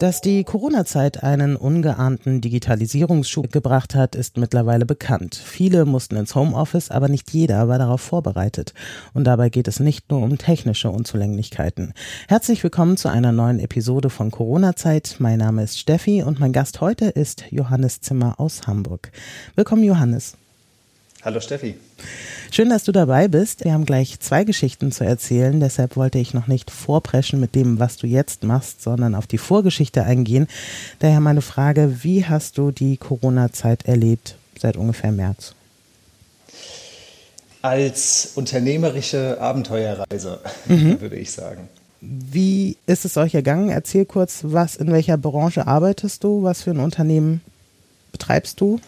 Dass die Corona-Zeit einen ungeahnten Digitalisierungsschub gebracht hat, ist mittlerweile bekannt. Viele mussten ins Homeoffice, aber nicht jeder war darauf vorbereitet. Und dabei geht es nicht nur um technische Unzulänglichkeiten. Herzlich willkommen zu einer neuen Episode von Corona-Zeit. Mein Name ist Steffi und mein Gast heute ist Johannes Zimmer aus Hamburg. Willkommen, Johannes. Hallo Steffi. Schön, dass du dabei bist. Wir haben gleich zwei Geschichten zu erzählen, deshalb wollte ich noch nicht vorpreschen mit dem, was du jetzt machst, sondern auf die Vorgeschichte eingehen. Daher meine Frage, wie hast du die Corona-Zeit erlebt seit ungefähr März? Als unternehmerische Abenteuerreise, mhm. würde ich sagen. Wie ist es euch ergangen? Erzähl kurz, was in welcher Branche arbeitest du? Was für ein Unternehmen betreibst du?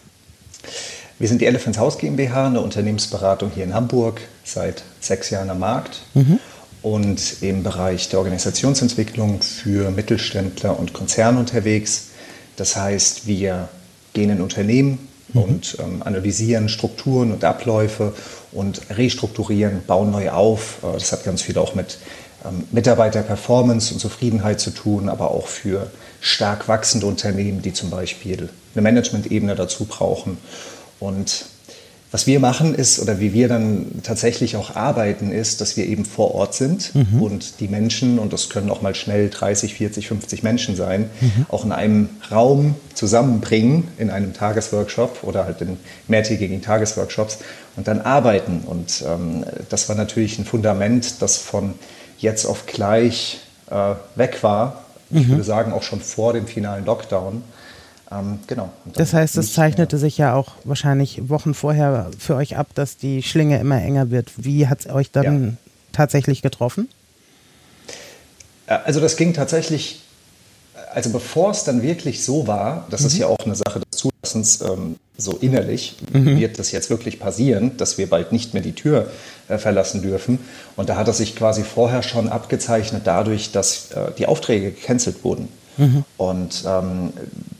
Wir sind die Elephants House GmbH, eine Unternehmensberatung hier in Hamburg, seit sechs Jahren am Markt mhm. und im Bereich der Organisationsentwicklung für Mittelständler und Konzerne unterwegs. Das heißt, wir gehen in Unternehmen mhm. und ähm, analysieren Strukturen und Abläufe und restrukturieren, bauen neu auf. Äh, das hat ganz viel auch mit ähm, Mitarbeiterperformance und Zufriedenheit zu tun, aber auch für stark wachsende Unternehmen, die zum Beispiel eine Management-Ebene dazu brauchen. Und was wir machen ist, oder wie wir dann tatsächlich auch arbeiten, ist, dass wir eben vor Ort sind mhm. und die Menschen, und das können auch mal schnell 30, 40, 50 Menschen sein, mhm. auch in einem Raum zusammenbringen, in einem Tagesworkshop oder halt in mehrtägigen Tagesworkshops und dann arbeiten. Und ähm, das war natürlich ein Fundament, das von jetzt auf gleich äh, weg war. Ich mhm. würde sagen, auch schon vor dem finalen Lockdown. Ähm, genau. Das heißt, es zeichnete sich ja auch wahrscheinlich Wochen vorher für euch ab, dass die Schlinge immer enger wird. Wie hat es euch dann ja. tatsächlich getroffen? Äh, also das ging tatsächlich, also bevor es dann wirklich so war, das mhm. ist ja auch eine Sache des Zulassens, ähm, so innerlich, mhm. wird das jetzt wirklich passieren, dass wir bald nicht mehr die Tür äh, verlassen dürfen. Und da hat es sich quasi vorher schon abgezeichnet dadurch, dass äh, die Aufträge gecancelt wurden. Mhm. Und ähm,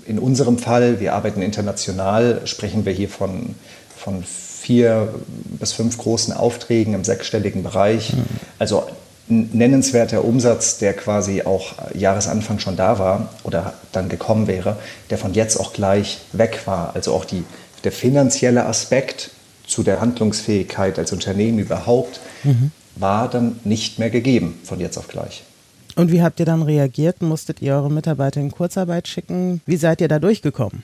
in unserem Fall, wir arbeiten international, sprechen wir hier von, von vier bis fünf großen Aufträgen im sechsstelligen Bereich. Mhm. Also ein nennenswerter Umsatz, der quasi auch Jahresanfang schon da war oder dann gekommen wäre, der von jetzt auch gleich weg war. Also auch die, der finanzielle Aspekt zu der Handlungsfähigkeit als Unternehmen überhaupt mhm. war dann nicht mehr gegeben von jetzt auf gleich. Und wie habt ihr dann reagiert? Musstet ihr eure Mitarbeiter in Kurzarbeit schicken? Wie seid ihr da durchgekommen?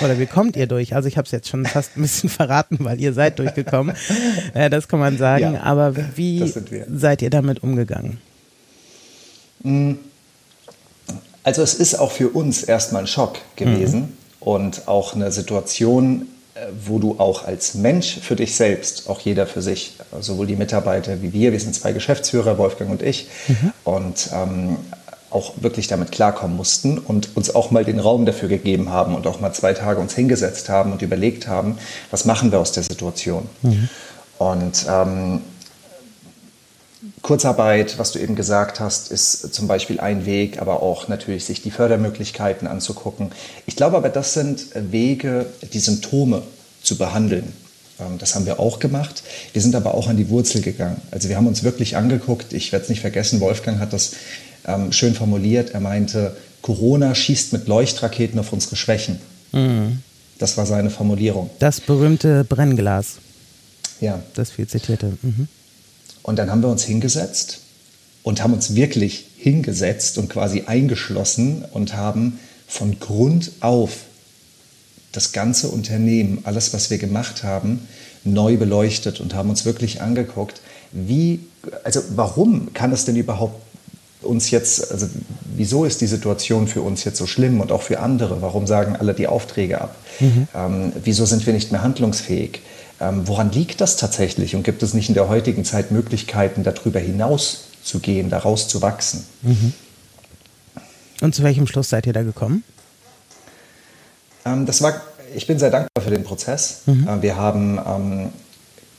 Oder wie kommt ihr durch? Also ich habe es jetzt schon fast ein bisschen verraten, weil ihr seid durchgekommen. das kann man sagen. Ja, Aber wie seid ihr damit umgegangen? Mm. Also es ist auch für uns erstmal ein Schock gewesen mhm. und auch eine Situation, wo du auch als Mensch für dich selbst, auch jeder für sich, sowohl die Mitarbeiter wie wir, wir sind zwei Geschäftsführer, Wolfgang und ich, mhm. und ähm, auch wirklich damit klarkommen mussten und uns auch mal den Raum dafür gegeben haben und auch mal zwei Tage uns hingesetzt haben und überlegt haben, was machen wir aus der Situation. Mhm. Und ähm, Kurzarbeit, was du eben gesagt hast, ist zum Beispiel ein Weg, aber auch natürlich sich die Fördermöglichkeiten anzugucken. Ich glaube aber, das sind Wege, die Symptome zu behandeln. Ähm, das haben wir auch gemacht. Wir sind aber auch an die Wurzel gegangen. Also wir haben uns wirklich angeguckt. Ich werde es nicht vergessen, Wolfgang hat das ähm, schön formuliert. Er meinte, Corona schießt mit Leuchtraketen auf unsere Schwächen. Mhm. Das war seine Formulierung. Das berühmte Brennglas. Ja. Das viel zitierte. Mhm. Und dann haben wir uns hingesetzt und haben uns wirklich hingesetzt und quasi eingeschlossen und haben von Grund auf das ganze Unternehmen, alles, was wir gemacht haben, neu beleuchtet und haben uns wirklich angeguckt, wie, also warum kann es denn überhaupt uns jetzt, also wieso ist die Situation für uns jetzt so schlimm und auch für andere? Warum sagen alle die Aufträge ab? Mhm. Ähm, wieso sind wir nicht mehr handlungsfähig? Ähm, woran liegt das tatsächlich? Und gibt es nicht in der heutigen Zeit Möglichkeiten, darüber hinaus zu gehen, daraus zu wachsen? Mhm. Und zu welchem Schluss seid ihr da gekommen? Ähm, das war, ich bin sehr dankbar für den Prozess. Mhm. Äh, wir haben ähm,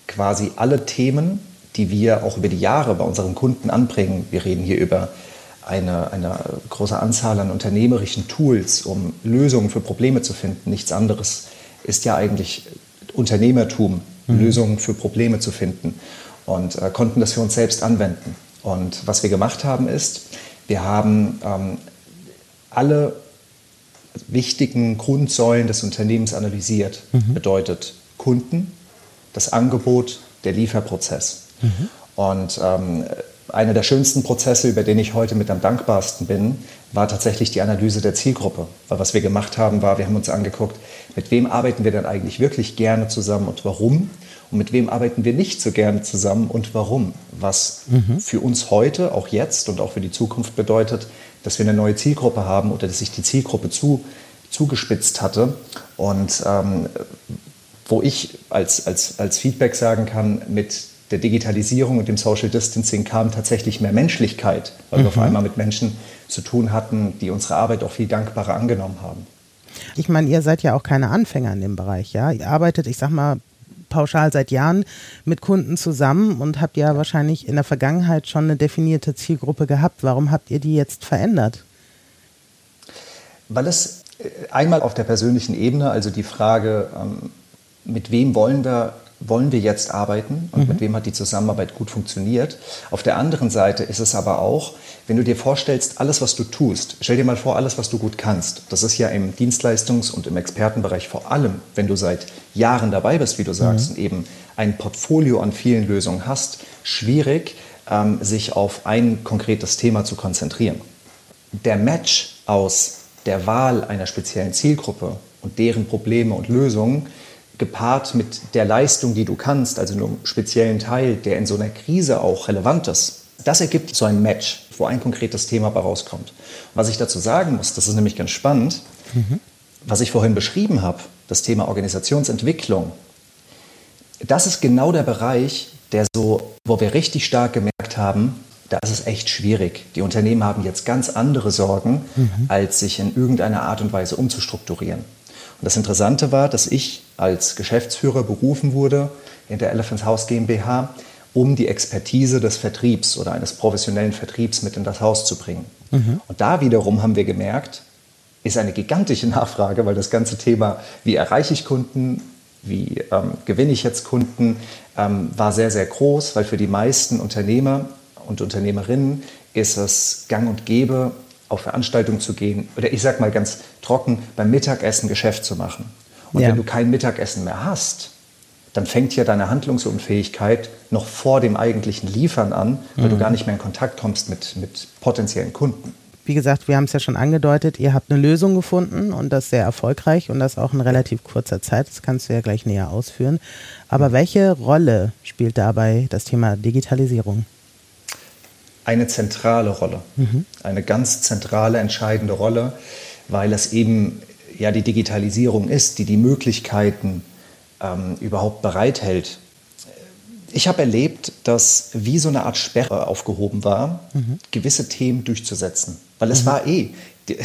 quasi alle Themen, die wir auch über die Jahre bei unseren Kunden anbringen. Wir reden hier über eine, eine große Anzahl an unternehmerischen Tools, um Lösungen für Probleme zu finden. Nichts anderes ist ja eigentlich Unternehmertum, mhm. Lösungen für Probleme zu finden. Und äh, konnten das für uns selbst anwenden. Und was wir gemacht haben ist, wir haben ähm, alle wichtigen Grundsäulen des Unternehmens analysiert. Mhm. Bedeutet Kunden, das Angebot, der Lieferprozess. Mhm. Und ähm, einer der schönsten Prozesse, über den ich heute mit am dankbarsten bin, war tatsächlich die Analyse der Zielgruppe. Weil was wir gemacht haben, war, wir haben uns angeguckt, mit wem arbeiten wir denn eigentlich wirklich gerne zusammen und warum? Und mit wem arbeiten wir nicht so gerne zusammen und warum? Was mhm. für uns heute, auch jetzt und auch für die Zukunft bedeutet, dass wir eine neue Zielgruppe haben oder dass sich die Zielgruppe zu, zugespitzt hatte. Und ähm, wo ich als, als, als Feedback sagen kann, mit der Digitalisierung und dem Social Distancing kam tatsächlich mehr Menschlichkeit, weil mhm. wir auf mhm. einmal mit Menschen zu tun hatten, die unsere Arbeit auch viel dankbarer angenommen haben. Ich meine, ihr seid ja auch keine Anfänger in dem Bereich, ja? Ihr arbeitet, ich sag mal, pauschal seit Jahren mit Kunden zusammen und habt ja wahrscheinlich in der Vergangenheit schon eine definierte Zielgruppe gehabt. Warum habt ihr die jetzt verändert? Weil es äh, einmal auf der persönlichen Ebene, also die Frage, ähm, mit wem wollen wir wollen wir jetzt arbeiten und mhm. mit wem hat die Zusammenarbeit gut funktioniert. Auf der anderen Seite ist es aber auch, wenn du dir vorstellst, alles, was du tust, stell dir mal vor, alles, was du gut kannst. Das ist ja im Dienstleistungs- und im Expertenbereich vor allem, wenn du seit Jahren dabei bist, wie du sagst, mhm. und eben ein Portfolio an vielen Lösungen hast, schwierig, ähm, sich auf ein konkretes Thema zu konzentrieren. Der Match aus der Wahl einer speziellen Zielgruppe und deren Probleme und Lösungen gepaart mit der Leistung, die du kannst, also einem speziellen Teil, der in so einer Krise auch relevant ist, das ergibt so ein Match, wo ein konkretes Thema bei rauskommt. Was ich dazu sagen muss, das ist nämlich ganz spannend, mhm. was ich vorhin beschrieben habe, das Thema Organisationsentwicklung, das ist genau der Bereich, der so, wo wir richtig stark gemerkt haben, da ist es echt schwierig. Die Unternehmen haben jetzt ganz andere Sorgen, mhm. als sich in irgendeiner Art und Weise umzustrukturieren. Und das Interessante war, dass ich als Geschäftsführer berufen wurde in der Elephants House GmbH, um die Expertise des Vertriebs oder eines professionellen Vertriebs mit in das Haus zu bringen. Mhm. Und da wiederum haben wir gemerkt, ist eine gigantische Nachfrage, weil das ganze Thema, wie erreiche ich Kunden, wie ähm, gewinne ich jetzt Kunden, ähm, war sehr, sehr groß, weil für die meisten Unternehmer und Unternehmerinnen ist es gang und gäbe, auf Veranstaltungen zu gehen oder ich sag mal ganz trocken, beim Mittagessen Geschäft zu machen. Und ja. wenn du kein Mittagessen mehr hast, dann fängt ja deine Handlungsunfähigkeit noch vor dem eigentlichen Liefern an, weil mhm. du gar nicht mehr in Kontakt kommst mit, mit potenziellen Kunden. Wie gesagt, wir haben es ja schon angedeutet, ihr habt eine Lösung gefunden und das sehr erfolgreich und das auch in relativ kurzer Zeit. Das kannst du ja gleich näher ausführen. Aber mhm. welche Rolle spielt dabei das Thema Digitalisierung? Eine zentrale Rolle, mhm. eine ganz zentrale, entscheidende Rolle, weil es eben ja die Digitalisierung ist, die die Möglichkeiten ähm, überhaupt bereithält. Ich habe erlebt, dass wie so eine Art Sperre aufgehoben war, mhm. gewisse Themen durchzusetzen, weil es mhm. war eh. Die,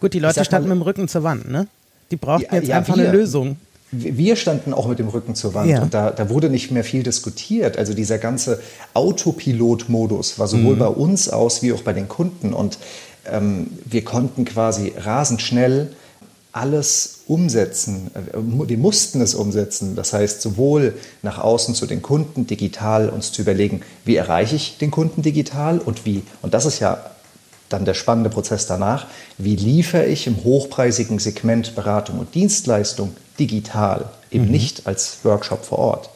Gut, die Leute standen mal, mit dem Rücken zur Wand, ne? Die brauchten jetzt ja, einfach wir, eine Lösung wir standen auch mit dem Rücken zur Wand ja. und da, da, wurde nicht mehr viel diskutiert. Also dieser ganze Autopilot-Modus war sowohl mhm. bei uns aus wie auch bei den Kunden und ähm, wir konnten quasi rasend schnell alles umsetzen. Äh, wir mussten es umsetzen. Das heißt, sowohl nach außen zu den Kunden digital uns zu überlegen, wie erreiche ich den Kunden digital und wie, und das ist ja dann der spannende Prozess danach, wie liefere ich im hochpreisigen Segment Beratung und Dienstleistung digital, eben mhm. nicht als Workshop vor Ort.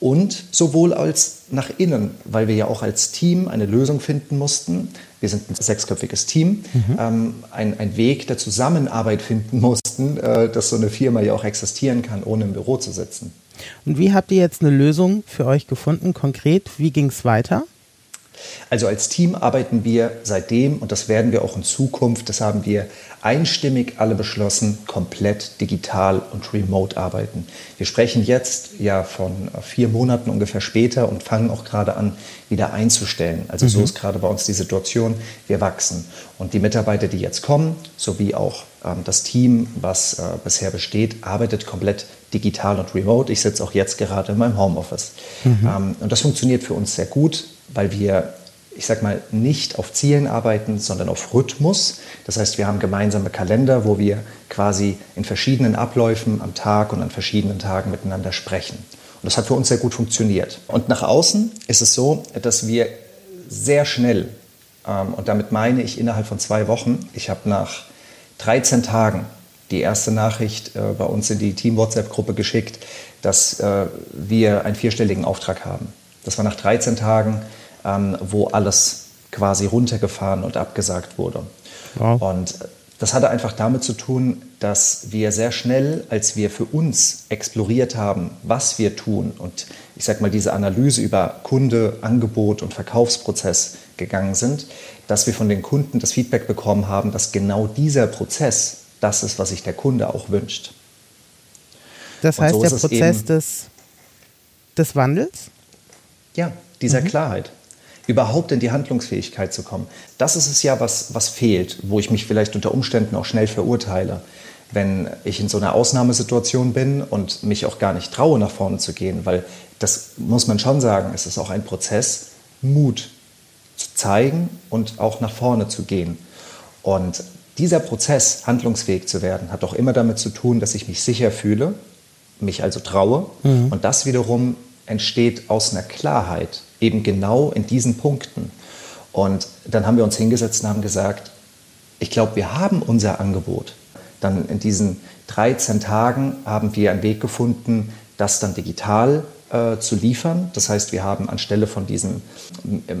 Und sowohl als nach innen, weil wir ja auch als Team eine Lösung finden mussten. Wir sind ein sechsköpfiges Team, mhm. ähm, ein, ein Weg der Zusammenarbeit finden mussten, äh, dass so eine Firma ja auch existieren kann, ohne im Büro zu sitzen. Und wie habt ihr jetzt eine Lösung für euch gefunden, konkret? Wie ging es weiter? Also als Team arbeiten wir seitdem, und das werden wir auch in Zukunft, das haben wir einstimmig alle beschlossen, komplett digital und remote arbeiten. Wir sprechen jetzt ja von vier Monaten ungefähr später und fangen auch gerade an, wieder einzustellen. Also mhm. so ist gerade bei uns die Situation, wir wachsen. Und die Mitarbeiter, die jetzt kommen, sowie auch ähm, das Team, was äh, bisher besteht, arbeitet komplett digital und remote. Ich sitze auch jetzt gerade in meinem Homeoffice. Mhm. Ähm, und das funktioniert für uns sehr gut, weil wir ich sag mal, nicht auf Zielen arbeiten, sondern auf Rhythmus. Das heißt, wir haben gemeinsame Kalender, wo wir quasi in verschiedenen Abläufen am Tag und an verschiedenen Tagen miteinander sprechen. Und das hat für uns sehr gut funktioniert. Und nach außen ist es so, dass wir sehr schnell, ähm, und damit meine ich innerhalb von zwei Wochen, ich habe nach 13 Tagen die erste Nachricht äh, bei uns in die Team-WhatsApp-Gruppe geschickt, dass äh, wir einen vierstelligen Auftrag haben. Das war nach 13 Tagen, ähm, wo alles quasi runtergefahren und abgesagt wurde. Wow. Und das hatte einfach damit zu tun, dass wir sehr schnell, als wir für uns exploriert haben, was wir tun und ich sage mal diese Analyse über Kunde, Angebot und Verkaufsprozess gegangen sind, dass wir von den Kunden das Feedback bekommen haben, dass genau dieser Prozess das ist, was sich der Kunde auch wünscht. Das heißt, so der Prozess des, des Wandels? Ja, dieser mhm. Klarheit. Überhaupt in die Handlungsfähigkeit zu kommen. Das ist es ja, was, was fehlt, wo ich mich vielleicht unter Umständen auch schnell verurteile. Wenn ich in so einer Ausnahmesituation bin und mich auch gar nicht traue, nach vorne zu gehen, weil das muss man schon sagen, es ist auch ein Prozess, Mut zu zeigen und auch nach vorne zu gehen. Und dieser Prozess, handlungsfähig zu werden, hat auch immer damit zu tun, dass ich mich sicher fühle, mich also traue. Mhm. Und das wiederum entsteht aus einer Klarheit, eben genau in diesen Punkten. Und dann haben wir uns hingesetzt und haben gesagt, ich glaube, wir haben unser Angebot. Dann in diesen 13 Tagen haben wir einen Weg gefunden, das dann digital äh, zu liefern. Das heißt, wir haben anstelle von diesen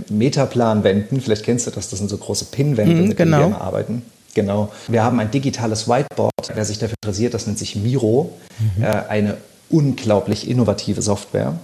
Metaplanwänden, vielleicht kennst du das, das sind so große Pinwände, mhm, mit genau. denen wir arbeiten, Genau. Wir haben ein digitales Whiteboard. Wer sich dafür interessiert, das nennt sich Miro. Mhm. Äh, eine unglaublich innovative Software.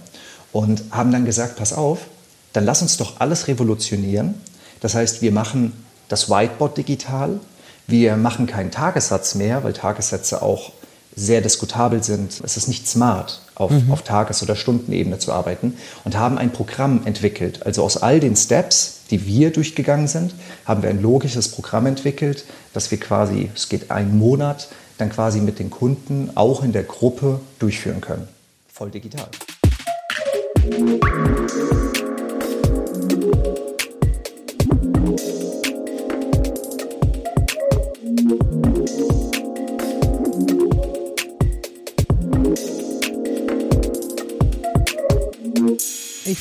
Und haben dann gesagt, pass auf, dann lass uns doch alles revolutionieren. Das heißt, wir machen das Whiteboard digital. Wir machen keinen Tagessatz mehr, weil Tagessätze auch sehr diskutabel sind. Es ist nicht smart, auf, mhm. auf Tages- oder Stundenebene zu arbeiten und haben ein Programm entwickelt. Also aus all den Steps, die wir durchgegangen sind, haben wir ein logisches Programm entwickelt, das wir quasi, es geht einen Monat, dann quasi mit den Kunden auch in der Gruppe durchführen können. Voll digital.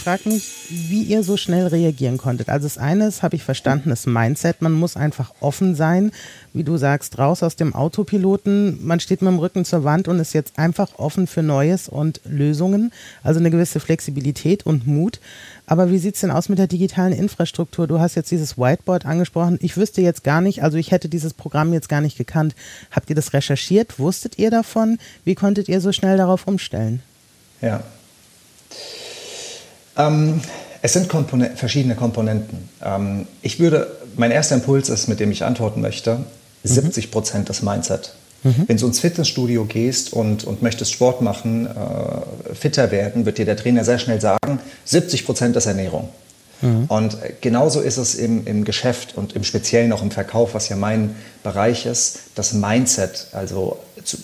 Frage mich, wie ihr so schnell reagieren konntet. Also das eine ist, habe ich verstanden, das Mindset. Man muss einfach offen sein, wie du sagst, raus aus dem Autopiloten. Man steht mit dem Rücken zur Wand und ist jetzt einfach offen für Neues und Lösungen. Also eine gewisse Flexibilität und Mut. Aber wie sieht es denn aus mit der digitalen Infrastruktur? Du hast jetzt dieses Whiteboard angesprochen. Ich wüsste jetzt gar nicht, also ich hätte dieses Programm jetzt gar nicht gekannt. Habt ihr das recherchiert? Wusstet ihr davon? Wie konntet ihr so schnell darauf umstellen? Ja, ähm, es sind Komponen verschiedene Komponenten. Ähm, ich würde, mein erster Impuls ist, mit dem ich antworten möchte, mhm. 70 Prozent das Mindset. Mhm. Wenn du ins Fitnessstudio gehst und, und möchtest Sport machen, äh, fitter werden, wird dir der Trainer sehr schnell sagen, 70 Prozent ist Ernährung. Mhm. Und genauso ist es im, im Geschäft und im Speziellen auch im Verkauf, was ja mein Bereich ist, das Mindset, also zu,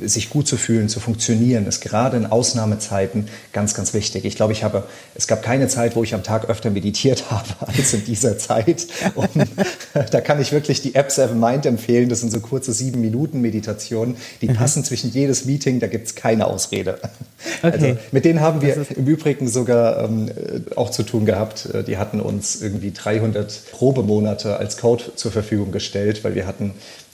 sich gut zu fühlen, zu funktionieren, ist gerade in Ausnahmezeiten ganz, ganz wichtig. Ich glaube, ich habe, es gab keine Zeit, wo ich am Tag öfter meditiert habe als in dieser Zeit. Und da kann ich wirklich die App Seven Mind empfehlen. Das sind so kurze sieben Minuten Meditationen, die mhm. passen zwischen jedes Meeting. Da gibt es keine Ausrede. Okay. Also mit denen haben wir im Übrigen sogar ähm, auch zu tun gehabt. Äh, die hatten uns irgendwie 300 Probemonate als Code zur Verfügung gestellt, weil wir hatten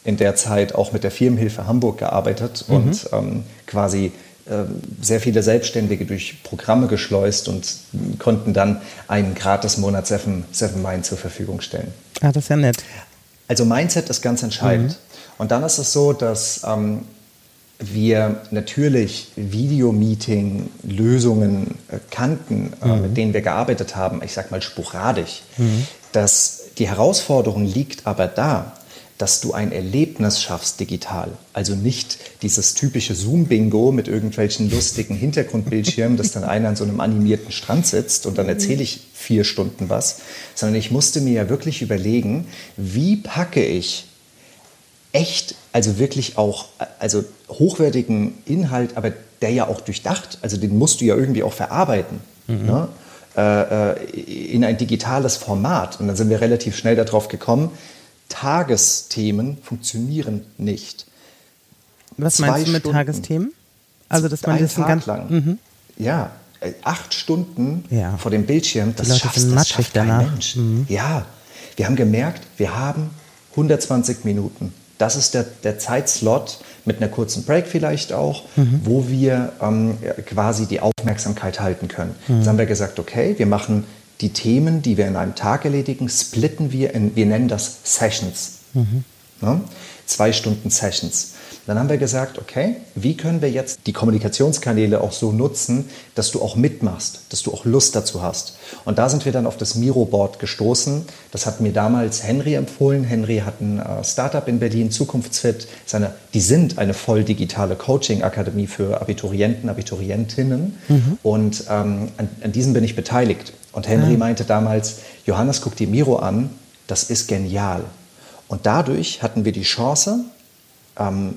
in der Zeit auch mit der Firmenhilfe Hamburg gearbeitet mhm. und ähm, quasi äh, sehr viele Selbstständige durch Programme geschleust und konnten dann einen gratis Monat Seven, Seven Mind zur Verfügung stellen. Ah, das ist ja nett. Also Mindset ist ganz entscheidend. Mhm. Und dann ist es so, dass ähm, wir natürlich Videomeeting-Lösungen äh, kannten, äh, mhm. mit denen wir gearbeitet haben, ich sag mal sporadisch. Mhm. Dass die Herausforderung liegt aber da, dass du ein Erlebnis schaffst digital. Also nicht dieses typische Zoom-Bingo mit irgendwelchen lustigen Hintergrundbildschirmen, dass dann einer an so einem animierten Strand sitzt und dann erzähle ich vier Stunden was, sondern ich musste mir ja wirklich überlegen, wie packe ich echt, also wirklich auch, also hochwertigen Inhalt, aber der ja auch durchdacht, also den musst du ja irgendwie auch verarbeiten. Mhm. Ne? äh, in ein digitales Format. Und dann sind wir relativ schnell darauf gekommen, Tagesthemen funktionieren nicht. Was Zwei meinst du mit Stunden, Tagesthemen? Also, dass man das Tag ganz lang. Mhm. Ja, äh, acht Stunden ja. vor dem Bildschirm, das schafft, das schafft kein danach. Mensch. Mhm. Ja, wir haben gemerkt, wir haben 120 Minuten. Das ist der, der Zeitslot mit einer kurzen Break vielleicht auch, mhm. wo wir ähm, quasi die Aufmerksamkeit halten können. Mhm. Jetzt haben wir gesagt, okay, wir machen die Themen, die wir in einem Tag erledigen, splitten wir in, wir nennen das Sessions. Mhm. Ja? Zwei Stunden Sessions. Dann haben wir gesagt, okay, wie können wir jetzt die Kommunikationskanäle auch so nutzen, dass du auch mitmachst, dass du auch Lust dazu hast. Und da sind wir dann auf das Miro-Board gestoßen. Das hat mir damals Henry empfohlen. Henry hat ein äh, Startup in Berlin, Zukunftsfit. Seine, die sind eine voll digitale Coaching-Akademie für Abiturienten, Abiturientinnen. Mhm. Und ähm, an, an diesem bin ich beteiligt. Und Henry mhm. meinte damals, Johannes, guck dir Miro an, das ist genial. Und dadurch hatten wir die Chance, ähm,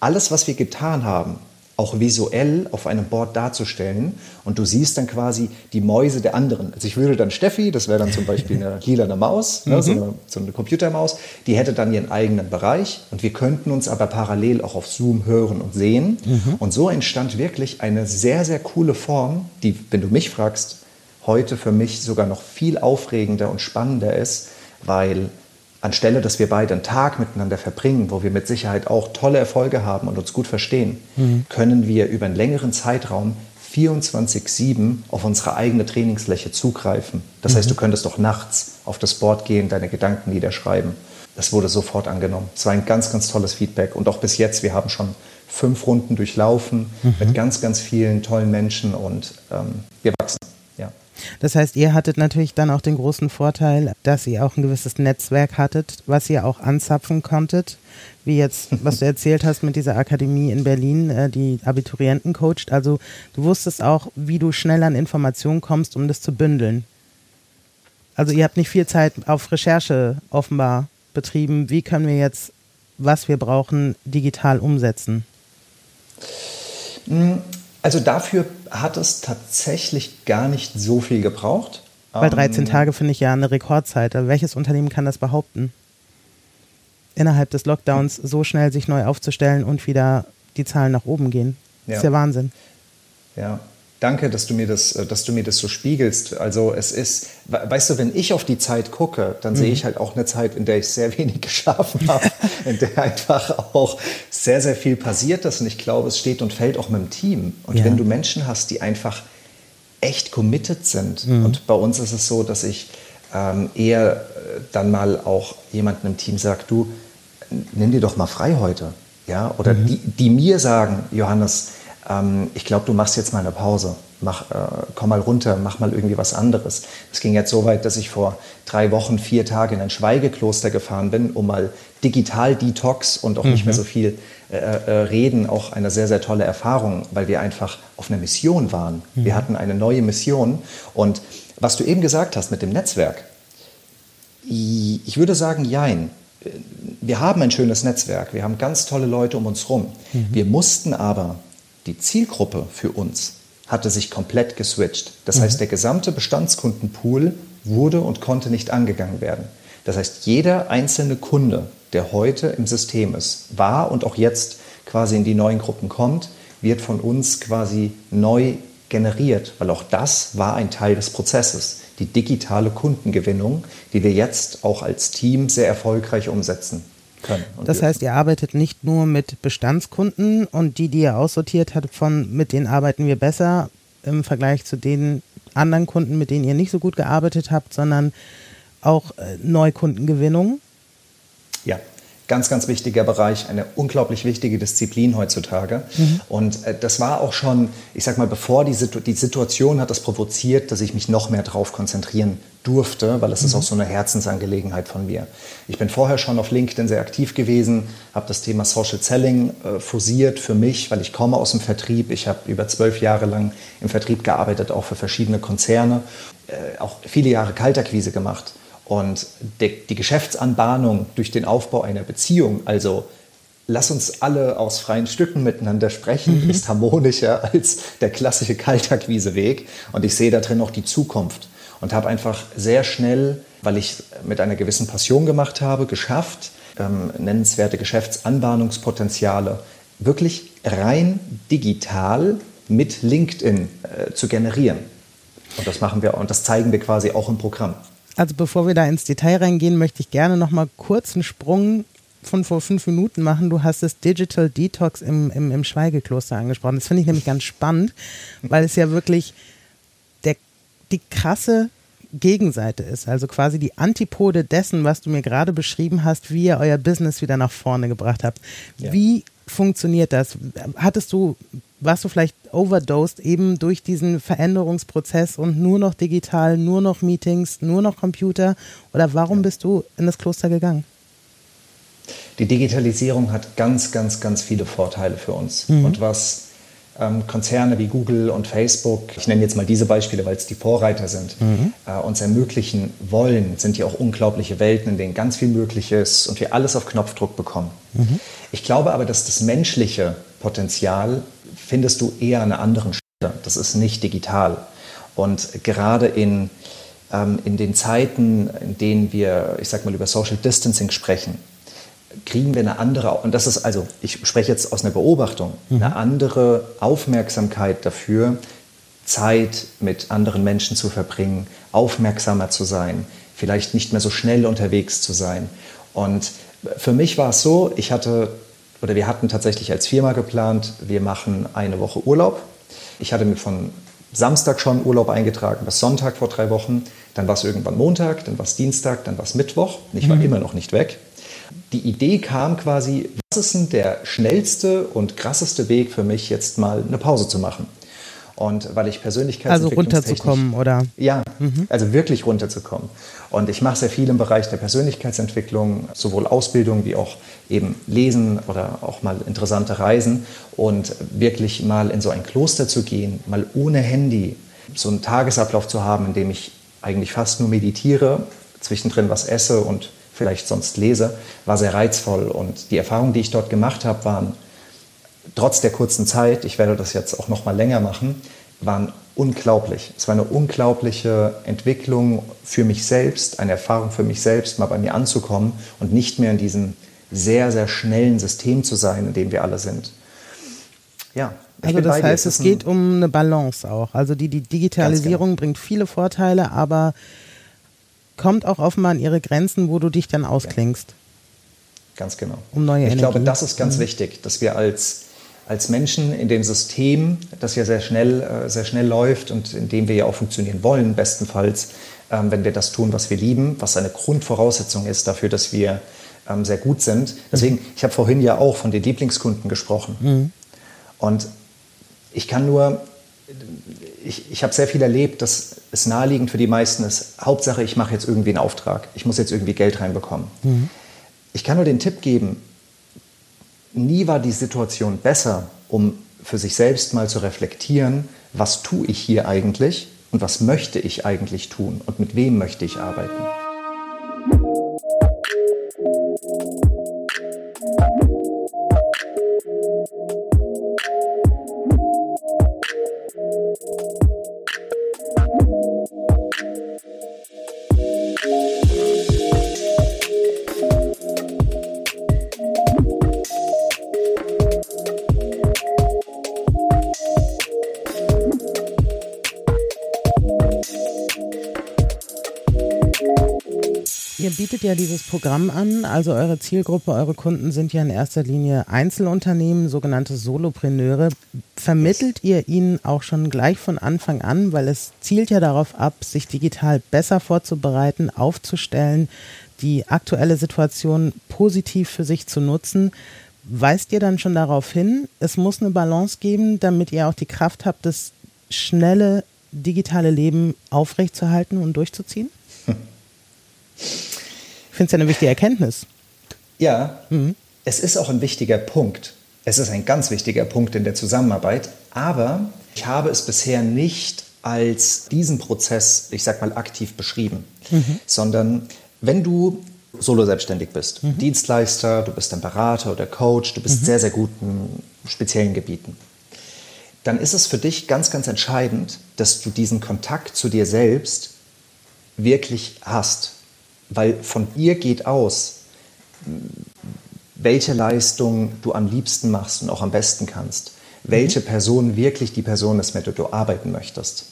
alles, was wir getan haben, auch visuell auf einem Board darzustellen. Und du siehst dann quasi die Mäuse der anderen. Also ich würde dann Steffi, das wäre dann zum Beispiel eine lilane Maus, ne, so, mhm. eine, so, eine, Computermaus, die hätte dann ihren eigenen Bereich. Und wir könnten uns aber parallel auch auf Zoom hören und sehen. Mhm. Und so entstand wirklich eine sehr, sehr coole Form, die, wenn du mich fragst, heute für mich sogar noch viel aufregender und spannender ist, weil anstelle, dass wir beide einen Tag miteinander verbringen, wo wir mit Sicherheit auch tolle Erfolge haben und uns gut verstehen, mhm. können wir über einen längeren Zeitraum 24-7 auf unsere eigene Trainingsfläche zugreifen. Das mhm. heißt, du könntest doch nachts auf das Board gehen, deine Gedanken niederschreiben. Das wurde sofort angenommen. Es war ein ganz, ganz tolles Feedback. Und auch bis jetzt, wir haben schon fünf Runden durchlaufen mhm. mit ganz, ganz vielen tollen Menschen und ähm, wir wachsen. Das heißt, ihr hattet natürlich dann auch den großen Vorteil, dass ihr auch ein gewisses Netzwerk hattet, was ihr auch anzapfen konntet, wie jetzt, was du erzählt hast mit dieser Akademie in Berlin, äh, die Abiturienten coacht. Also du wusstest auch, wie du schnell an Informationen kommst, um das zu bündeln. Also ihr habt nicht viel Zeit auf Recherche offenbar betrieben. Wie können wir jetzt, was wir brauchen, digital umsetzen? Also dafür hat es tatsächlich gar nicht so viel gebraucht. Weil 13 ähm, Tage finde ich ja eine Rekordzeit. Also welches Unternehmen kann das behaupten? Innerhalb des Lockdowns so schnell sich neu aufzustellen und wieder die Zahlen nach oben gehen. Das ja. ist ja Wahnsinn. Ja, Danke, dass du mir das, äh, dass du mir das so spiegelst. Also es ist, weißt du, wenn ich auf die Zeit gucke, dann mhm. sehe ich halt auch eine Zeit, in der ich sehr wenig geschlafen habe, in der einfach auch sehr, sehr viel passiert ist. Und ich glaube, es steht und fällt auch mit dem Team. Und ja. wenn du Menschen hast, die einfach echt committed sind, mhm. und bei uns ist es so, dass ich ähm, eher äh, dann mal auch jemanden im Team sage, du, nimm dir doch mal frei heute. Ja? Oder mhm. die, die mir sagen, Johannes, ähm, ich glaube, du machst jetzt mal eine Pause. Mach, äh, komm mal runter, mach mal irgendwie was anderes. Es ging jetzt so weit, dass ich vor drei Wochen, vier Tage in ein Schweigekloster gefahren bin, um mal digital Detox und auch mhm. nicht mehr mhm. so viel äh, äh, reden, auch eine sehr, sehr tolle Erfahrung, weil wir einfach auf einer Mission waren. Mhm. Wir hatten eine neue Mission. Und was du eben gesagt hast mit dem Netzwerk, ich würde sagen, jein. Wir haben ein schönes Netzwerk, wir haben ganz tolle Leute um uns herum. Mhm. Wir mussten aber die Zielgruppe für uns hatte sich komplett geswitcht. Das mhm. heißt, der gesamte Bestandskundenpool wurde und konnte nicht angegangen werden. Das heißt, jeder einzelne Kunde, der heute im System ist, war und auch jetzt quasi in die neuen Gruppen kommt, wird von uns quasi neu generiert, weil auch das war ein Teil des Prozesses, die digitale Kundengewinnung, die wir jetzt auch als Team sehr erfolgreich umsetzen können. das heißt, ihr arbeitet nicht nur mit Bestandskunden und die, die ihr aussortiert habt, von mit denen arbeiten wir besser im Vergleich zu den anderen Kunden, mit denen ihr nicht so gut gearbeitet habt, sondern auch äh, Neukundengewinnung? Ganz, ganz wichtiger Bereich, eine unglaublich wichtige Disziplin heutzutage. Mhm. Und äh, das war auch schon, ich sag mal, bevor die, Situ die Situation hat das provoziert, dass ich mich noch mehr darauf konzentrieren durfte, weil es mhm. ist auch so eine Herzensangelegenheit von mir. Ich bin vorher schon auf LinkedIn sehr aktiv gewesen, habe das Thema Social Selling äh, fusiert für mich, weil ich komme aus dem Vertrieb. Ich habe über zwölf Jahre lang im Vertrieb gearbeitet, auch für verschiedene Konzerne, äh, auch viele Jahre Kaltakquise gemacht. Und die, die Geschäftsanbahnung durch den Aufbau einer Beziehung, also lass uns alle aus freien Stücken miteinander sprechen, mhm. ist harmonischer als der klassische Kaltakquiseweg. Und ich sehe da drin auch die Zukunft und habe einfach sehr schnell, weil ich mit einer gewissen Passion gemacht habe, geschafft, ähm, nennenswerte Geschäftsanbahnungspotenziale wirklich rein digital mit LinkedIn äh, zu generieren. Und das machen wir und das zeigen wir quasi auch im Programm. Also bevor wir da ins Detail reingehen, möchte ich gerne noch mal kurz einen Sprung von vor fünf Minuten machen. Du hast das Digital Detox im, im, im Schweigekloster angesprochen. Das finde ich nämlich ganz spannend, weil es ja wirklich der, die krasse Gegenseite ist. Also quasi die Antipode dessen, was du mir gerade beschrieben hast, wie ihr euer Business wieder nach vorne gebracht habt. Ja. Wie funktioniert das? Hattest du, warst du vielleicht overdosed eben durch diesen Veränderungsprozess und nur noch digital, nur noch Meetings, nur noch Computer? Oder warum ja. bist du in das Kloster gegangen? Die Digitalisierung hat ganz, ganz, ganz viele Vorteile für uns. Mhm. Und was Konzerne wie Google und Facebook, ich nenne jetzt mal diese Beispiele, weil es die Vorreiter sind, mhm. äh, uns ermöglichen wollen, sind ja auch unglaubliche Welten, in denen ganz viel möglich ist und wir alles auf Knopfdruck bekommen. Mhm. Ich glaube aber, dass das menschliche Potenzial findest du eher an einer anderen Stelle. Das ist nicht digital. Und gerade in, ähm, in den Zeiten, in denen wir, ich sag mal, über Social Distancing sprechen, kriegen wir eine andere, und das ist also, ich spreche jetzt aus einer Beobachtung, mhm. eine andere Aufmerksamkeit dafür, Zeit mit anderen Menschen zu verbringen, aufmerksamer zu sein, vielleicht nicht mehr so schnell unterwegs zu sein. Und für mich war es so, ich hatte, oder wir hatten tatsächlich als Firma geplant, wir machen eine Woche Urlaub. Ich hatte mir von Samstag schon Urlaub eingetragen bis Sonntag vor drei Wochen. Dann war es irgendwann Montag, dann war es Dienstag, dann war es Mittwoch. Ich war mhm. immer noch nicht weg die Idee kam quasi, was ist denn der schnellste und krasseste Weg für mich, jetzt mal eine Pause zu machen? Und weil ich Persönlichkeitsentwicklung. Also runterzukommen, oder? Ja, mhm. also wirklich runterzukommen. Und ich mache sehr viel im Bereich der Persönlichkeitsentwicklung, sowohl Ausbildung wie auch eben Lesen oder auch mal interessante Reisen. Und wirklich mal in so ein Kloster zu gehen, mal ohne Handy, so einen Tagesablauf zu haben, in dem ich eigentlich fast nur meditiere, zwischendrin was esse und vielleicht sonst lese, war sehr reizvoll. Und die Erfahrungen, die ich dort gemacht habe, waren trotz der kurzen Zeit, ich werde das jetzt auch noch mal länger machen, waren unglaublich. Es war eine unglaubliche Entwicklung für mich selbst, eine Erfahrung für mich selbst, mal bei mir anzukommen und nicht mehr in diesem sehr, sehr schnellen System zu sein, in dem wir alle sind. Ja. Also das heißt, es geht um eine Balance auch. Also die, die Digitalisierung genau. bringt viele Vorteile, aber kommt auch offenbar an ihre Grenzen, wo du dich dann ausklingst. Ganz genau. Um neue ich Energie. glaube, das ist ganz mhm. wichtig, dass wir als, als Menschen in dem System, das ja sehr schnell, äh, sehr schnell läuft und in dem wir ja auch funktionieren wollen, bestenfalls, ähm, wenn wir das tun, was wir lieben, was eine Grundvoraussetzung ist dafür, dass wir ähm, sehr gut sind. Deswegen, mhm. ich habe vorhin ja auch von den Lieblingskunden gesprochen. Mhm. Und ich kann nur ich, ich habe sehr viel erlebt, dass es naheliegend für die meisten ist, Hauptsache, ich mache jetzt irgendwie einen Auftrag, ich muss jetzt irgendwie Geld reinbekommen. Mhm. Ich kann nur den Tipp geben, nie war die Situation besser, um für sich selbst mal zu reflektieren, was tue ich hier eigentlich und was möchte ich eigentlich tun und mit wem möchte ich arbeiten. Bietet ja dieses Programm an. Also eure Zielgruppe, eure Kunden sind ja in erster Linie Einzelunternehmen, sogenannte Solopreneure. Vermittelt ihr ihnen auch schon gleich von Anfang an, weil es zielt ja darauf ab, sich digital besser vorzubereiten, aufzustellen, die aktuelle Situation positiv für sich zu nutzen. Weist ihr dann schon darauf hin, es muss eine Balance geben, damit ihr auch die Kraft habt, das schnelle digitale Leben aufrechtzuerhalten und durchzuziehen? Finde es ja eine wichtige Erkenntnis. Ja, mhm. es ist auch ein wichtiger Punkt. Es ist ein ganz wichtiger Punkt in der Zusammenarbeit, aber ich habe es bisher nicht als diesen Prozess, ich sag mal, aktiv beschrieben, mhm. sondern wenn du solo selbstständig bist. Mhm. Dienstleister, du bist ein Berater oder Coach, du bist mhm. sehr, sehr gut in speziellen Gebieten. Dann ist es für dich ganz, ganz entscheidend, dass du diesen Kontakt zu dir selbst wirklich hast. Weil von dir geht aus, welche Leistung du am liebsten machst und auch am besten kannst. Welche. Person wirklich die Person ist, mit der du arbeiten möchtest.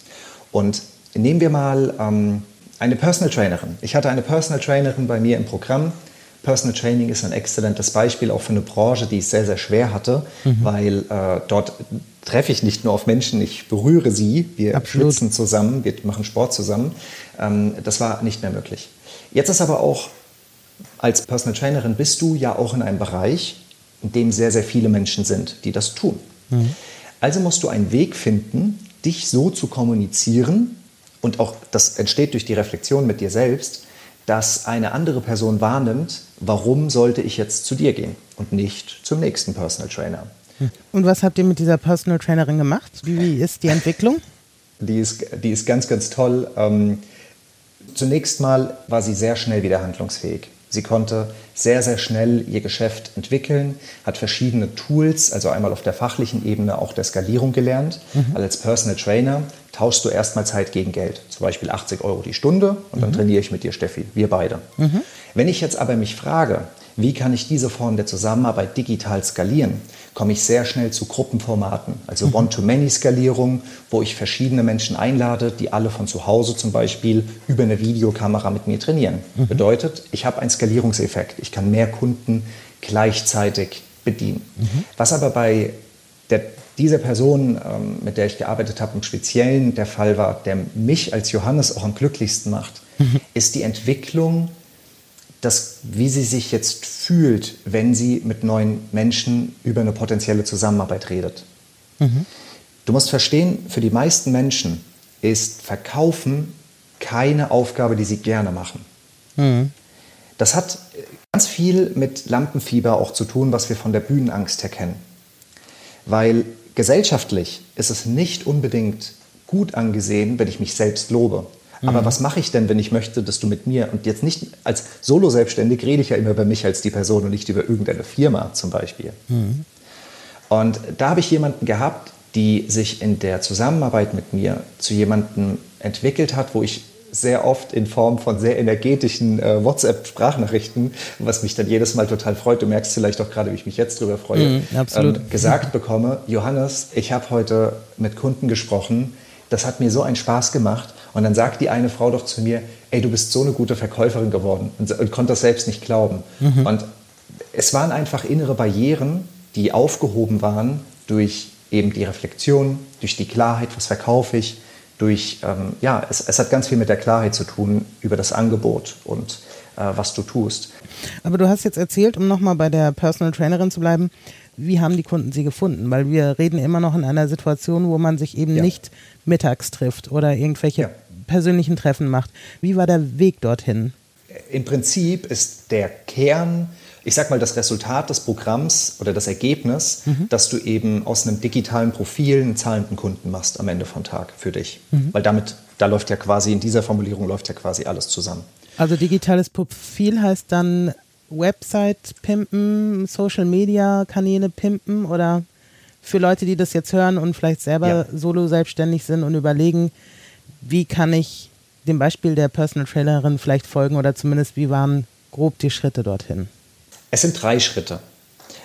Und nehmen wir mal ähm, eine Personal Trainerin. Ich hatte eine Personal Trainerin bei mir im Programm. Personal Training ist ein exzellentes Beispiel auch für eine Branche, die ich sehr, sehr schwer hatte, mhm. weil äh, dort treffe ich nicht nur auf Menschen, ich berühre sie, wir Absolut. schwitzen zusammen, wir machen Sport zusammen. Ähm, das war nicht mehr möglich. Jetzt ist aber auch, als Personal Trainerin bist du ja auch in einem Bereich, in dem sehr, sehr viele Menschen sind, die das tun. Mhm. Also musst du einen Weg finden, dich so zu kommunizieren, und auch das entsteht durch die Reflexion mit dir selbst, dass eine andere Person wahrnimmt, warum sollte ich jetzt zu dir gehen und nicht zum nächsten Personal Trainer. Und was habt ihr mit dieser Personal Trainerin gemacht? Wie ist die Entwicklung? Die ist, die ist ganz, ganz toll. Ähm, zunächst mal war sie sehr schnell wieder handlungsfähig. Sie konnte sehr, sehr schnell ihr Geschäft entwickeln, hat verschiedene Tools, also einmal auf der fachlichen Ebene auch der Skalierung gelernt. Mhm. Als Personal Trainer tauschst du erstmal Zeit gegen Geld, zum Beispiel 80 Euro die Stunde und dann mhm. trainiere ich mit dir, Steffi, wir beide. Mhm. Wenn ich jetzt aber mich frage, wie kann ich diese Form der Zusammenarbeit digital skalieren, komme ich sehr schnell zu Gruppenformaten, also mhm. One-to-Many-Skalierung, wo ich verschiedene Menschen einlade, die alle von zu Hause zum Beispiel über eine Videokamera mit mir trainieren. Mhm. Bedeutet, ich habe einen Skalierungseffekt. Ich kann mehr Kunden gleichzeitig bedienen. Mhm. Was aber bei der, dieser Person, ähm, mit der ich gearbeitet habe, im Speziellen der Fall war, der mich als Johannes auch am glücklichsten macht, mhm. ist die Entwicklung das, wie sie sich jetzt fühlt, wenn sie mit neuen Menschen über eine potenzielle Zusammenarbeit redet. Mhm. Du musst verstehen, für die meisten Menschen ist Verkaufen keine Aufgabe, die sie gerne machen. Mhm. Das hat ganz viel mit Lampenfieber auch zu tun, was wir von der Bühnenangst her kennen. Weil gesellschaftlich ist es nicht unbedingt gut angesehen, wenn ich mich selbst lobe. Aber mhm. was mache ich denn, wenn ich möchte, dass du mit mir und jetzt nicht als Solo-Selbstständig rede ich ja immer über mich als die Person und nicht über irgendeine Firma zum Beispiel. Mhm. Und da habe ich jemanden gehabt, die sich in der Zusammenarbeit mit mir zu jemandem entwickelt hat, wo ich sehr oft in Form von sehr energetischen äh, WhatsApp-Sprachnachrichten, was mich dann jedes Mal total freut, du merkst vielleicht auch gerade, wie ich mich jetzt darüber freue, mm, ähm, gesagt bekomme, Johannes, ich habe heute mit Kunden gesprochen, das hat mir so einen Spaß gemacht. Und dann sagt die eine Frau doch zu mir, ey, du bist so eine gute Verkäuferin geworden und, und konnte das selbst nicht glauben. Mhm. Und es waren einfach innere Barrieren, die aufgehoben waren durch eben die Reflexion, durch die Klarheit, was verkaufe ich, durch, ähm, ja, es, es, hat ganz viel mit der Klarheit zu tun über das Angebot und äh, was du tust. Aber du hast jetzt erzählt, um nochmal bei der Personal Trainerin zu bleiben, wie haben die Kunden sie gefunden? Weil wir reden immer noch in einer Situation, wo man sich eben ja. nicht mittags trifft oder irgendwelche ja persönlichen Treffen macht. Wie war der Weg dorthin? Im Prinzip ist der Kern, ich sag mal, das Resultat des Programms oder das Ergebnis, mhm. dass du eben aus einem digitalen Profil einen zahlenden Kunden machst am Ende vom Tag für dich. Mhm. Weil damit, da läuft ja quasi, in dieser Formulierung läuft ja quasi alles zusammen. Also digitales Profil heißt dann Website pimpen, Social Media Kanäle pimpen oder für Leute, die das jetzt hören und vielleicht selber ja. solo selbstständig sind und überlegen, wie kann ich dem Beispiel der Personal Trainerin vielleicht folgen oder zumindest wie waren grob die Schritte dorthin? Es sind drei Schritte.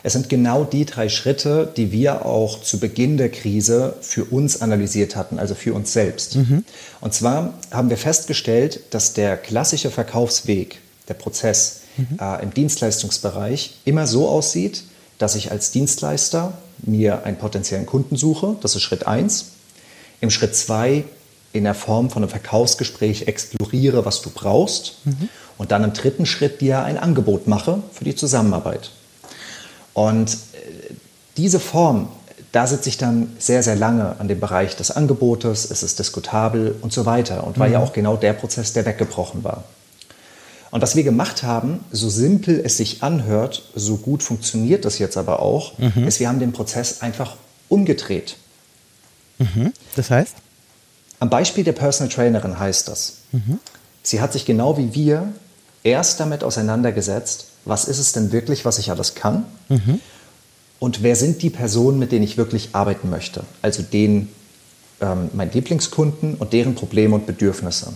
Es sind genau die drei Schritte, die wir auch zu Beginn der Krise für uns analysiert hatten, also für uns selbst. Mhm. Und zwar haben wir festgestellt, dass der klassische Verkaufsweg, der Prozess mhm. äh, im Dienstleistungsbereich immer so aussieht, dass ich als Dienstleister mir einen potenziellen Kunden suche, das ist Schritt 1. Im Schritt 2 in der Form von einem Verkaufsgespräch exploriere, was du brauchst mhm. Und dann im dritten Schritt dir ein Angebot mache für die Zusammenarbeit. Und äh, diese Form, da sitze ich dann sehr, sehr lange an dem Bereich des Angebotes, es ist diskutabel und so weiter und war mhm. ja auch genau der Prozess, der weggebrochen war. Und was wir gemacht haben, so simpel es sich anhört, so gut funktioniert das jetzt aber auch, mhm. ist, wir haben den Prozess einfach umgedreht. Mhm. Das heißt? Am Beispiel der Personal Trainerin heißt das, mhm. sie hat sich genau wie wir erst damit auseinandergesetzt, was ist es denn wirklich, was ich alles kann? Mhm. Und wer sind die Personen, mit denen ich wirklich arbeiten möchte? Also den, ähm, meinen Lieblingskunden und deren Probleme und Bedürfnisse.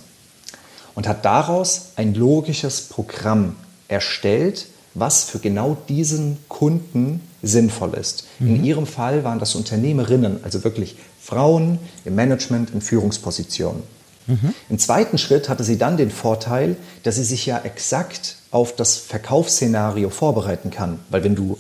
Und hat daraus ein logisches Programm erstellt, was für genau diesen Kunden sinnvoll ist. Mhm. In ihrem Fall waren das Unternehmerinnen, also wirklich Frauen im Management, in Führungspositionen. Mhm. Im zweiten Schritt hatte sie dann den Vorteil, dass sie sich ja exakt auf das Verkaufsszenario vorbereiten kann. Weil wenn du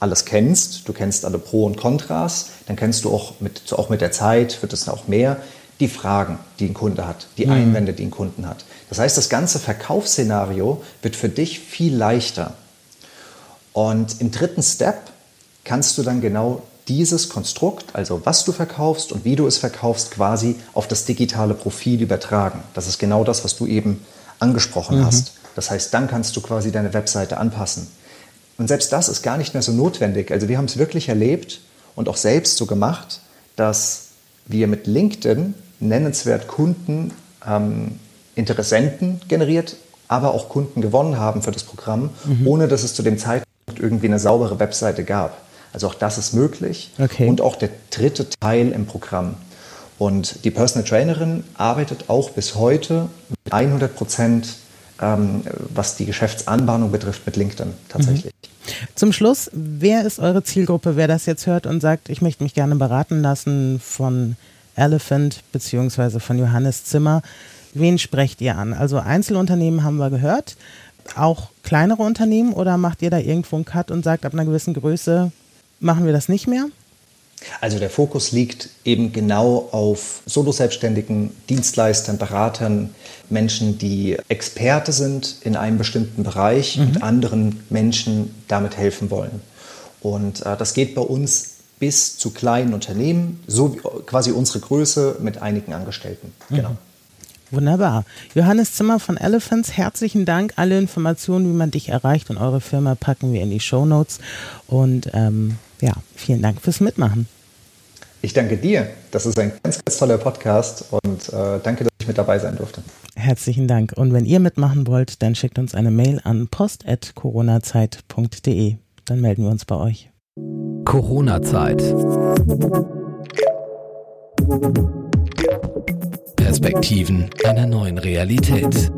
alles kennst, du kennst alle Pro und Kontras, dann kennst du auch mit, auch mit der Zeit, wird es auch mehr, die Fragen, die ein Kunde hat, die mhm. Einwände, die ein Kunden hat. Das heißt, das ganze Verkaufsszenario wird für dich viel leichter. Und im dritten Step kannst du dann genau dieses Konstrukt, also was du verkaufst und wie du es verkaufst, quasi auf das digitale Profil übertragen. Das ist genau das, was du eben angesprochen mhm. hast. Das heißt, dann kannst du quasi deine Webseite anpassen. Und selbst das ist gar nicht mehr so notwendig. Also wir haben es wirklich erlebt und auch selbst so gemacht, dass wir mit LinkedIn nennenswert Kunden, ähm, Interessenten generiert, aber auch Kunden gewonnen haben für das Programm, mhm. ohne dass es zu dem Zeitpunkt irgendwie eine saubere Webseite gab. Also auch das ist möglich. Okay. Und auch der dritte Teil im Programm. Und die Personal Trainerin arbeitet auch bis heute mit 100 Prozent, ähm, was die Geschäftsanbahnung betrifft, mit LinkedIn tatsächlich. Mhm. Zum Schluss, wer ist eure Zielgruppe, wer das jetzt hört und sagt, ich möchte mich gerne beraten lassen von Elephant bzw. von Johannes Zimmer? Wen sprecht ihr an? Also Einzelunternehmen haben wir gehört auch kleinere Unternehmen oder macht ihr da irgendwo einen Cut und sagt, ab einer gewissen Größe machen wir das nicht mehr? Also der Fokus liegt eben genau auf Solo-Selbstständigen, Dienstleistern, Beratern, Menschen, die Experte sind in einem bestimmten Bereich mhm. und anderen Menschen damit helfen wollen. Und äh, das geht bei uns bis zu kleinen Unternehmen, so quasi unsere Größe mit einigen Angestellten. Mhm. Genau. Wunderbar. Johannes Zimmer von Elephants, herzlichen Dank. Alle Informationen, wie man dich erreicht und eure Firma, packen wir in die Show Notes. Und ähm, ja, vielen Dank fürs Mitmachen. Ich danke dir. Das ist ein ganz, ganz toller Podcast und äh, danke, dass ich mit dabei sein durfte. Herzlichen Dank. Und wenn ihr mitmachen wollt, dann schickt uns eine Mail an post.coronazeit.de. Dann melden wir uns bei euch. Corona-Zeit. Perspektiven einer neuen Realität.